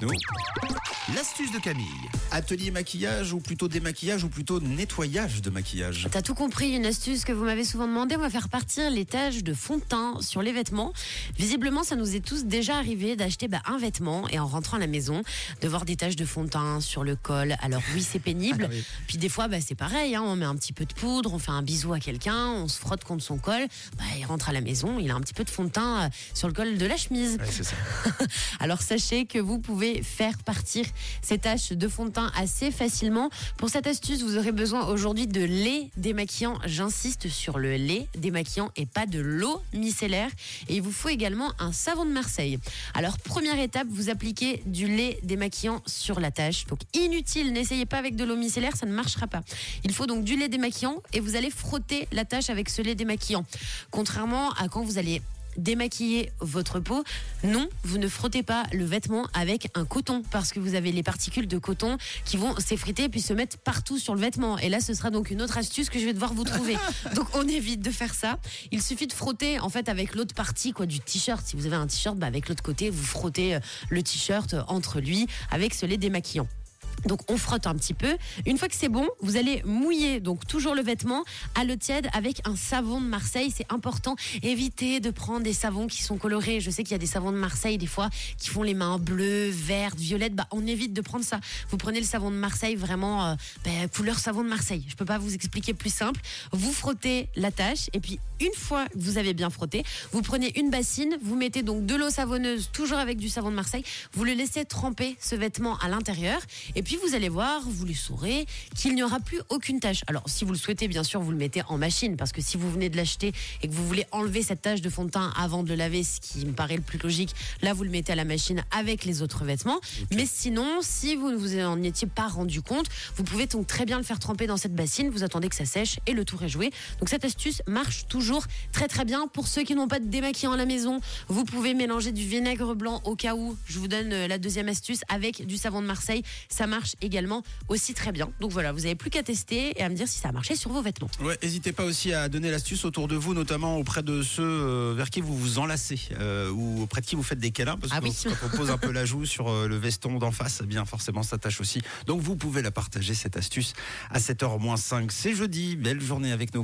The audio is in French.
Nous, l'astuce de Camille. Atelier maquillage ou plutôt démaquillage ou plutôt nettoyage de maquillage. T'as tout compris, une astuce que vous m'avez souvent demandé, on va faire partir les taches de fond de teint sur les vêtements. Visiblement, ça nous est tous déjà arrivé d'acheter bah, un vêtement et en rentrant à la maison, de voir des taches de fond de teint sur le col. Alors oui, c'est pénible. Ah oui. Puis des fois, bah, c'est pareil, hein, on met un petit peu de poudre, on fait un bisou à quelqu'un, on se frotte contre son col, bah, il rentre à la maison, il a un petit peu de fond de teint euh, sur le col de la chemise. Ouais, c'est ça. Alors sachez que vous pouvez faire partir ces taches de fond de teint assez facilement. Pour cette astuce, vous aurez besoin aujourd'hui de lait démaquillant. J'insiste sur le lait démaquillant et pas de l'eau micellaire. Et il vous faut également un savon de Marseille. Alors première étape, vous appliquez du lait démaquillant sur la tache. Donc inutile, n'essayez pas avec de l'eau micellaire, ça ne marchera pas. Il faut donc du lait démaquillant et vous allez frotter la tache avec ce lait démaquillant. Contrairement à quand vous allez démaquiller votre peau. Non, vous ne frottez pas le vêtement avec un coton parce que vous avez les particules de coton qui vont s'effriter puis se mettre partout sur le vêtement. Et là, ce sera donc une autre astuce que je vais devoir vous trouver. donc on évite de faire ça. Il suffit de frotter en fait avec l'autre partie quoi du t-shirt. Si vous avez un t-shirt, bah, avec l'autre côté, vous frottez euh, le t-shirt entre lui avec ce lait démaquillant. Donc on frotte un petit peu. Une fois que c'est bon, vous allez mouiller donc toujours le vêtement à l'eau tiède avec un savon de Marseille. C'est important. Évitez de prendre des savons qui sont colorés. Je sais qu'il y a des savons de Marseille des fois qui font les mains bleues, vertes, violettes. Bah on évite de prendre ça. Vous prenez le savon de Marseille vraiment euh, bah, couleur savon de Marseille. Je peux pas vous expliquer plus simple. Vous frottez la tâche et puis une fois que vous avez bien frotté, vous prenez une bassine, vous mettez donc de l'eau savonneuse toujours avec du savon de Marseille. Vous le laissez tremper ce vêtement à l'intérieur et vous allez voir, vous les saurez, qu'il n'y aura plus aucune tache. Alors si vous le souhaitez, bien sûr, vous le mettez en machine parce que si vous venez de l'acheter et que vous voulez enlever cette tache de fond de teint avant de le laver, ce qui me paraît le plus logique, là vous le mettez à la machine avec les autres vêtements. Mais sinon, si vous ne vous en étiez pas rendu compte, vous pouvez donc très bien le faire tremper dans cette bassine, vous attendez que ça sèche et le tour est joué. Donc cette astuce marche toujours très très bien. Pour ceux qui n'ont pas de démaquillant à la maison, vous pouvez mélanger du vinaigre blanc au cas où. Je vous donne euh, la deuxième astuce avec du savon de Marseille. Ça marche également aussi très bien. Donc voilà, vous n'avez plus qu'à tester et à me dire si ça a marché sur vos vêtements. Ouais, n'hésitez pas aussi à donner l'astuce autour de vous, notamment auprès de ceux euh, vers qui vous vous enlacez euh, ou auprès de qui vous faites des câlins, parce Ah que oui. quand on pose un peu la joue sur euh, le veston d'en face, eh bien forcément ça tâche aussi. Donc vous pouvez la partager cette astuce à 7h moins 5. C'est jeudi, belle journée avec nous.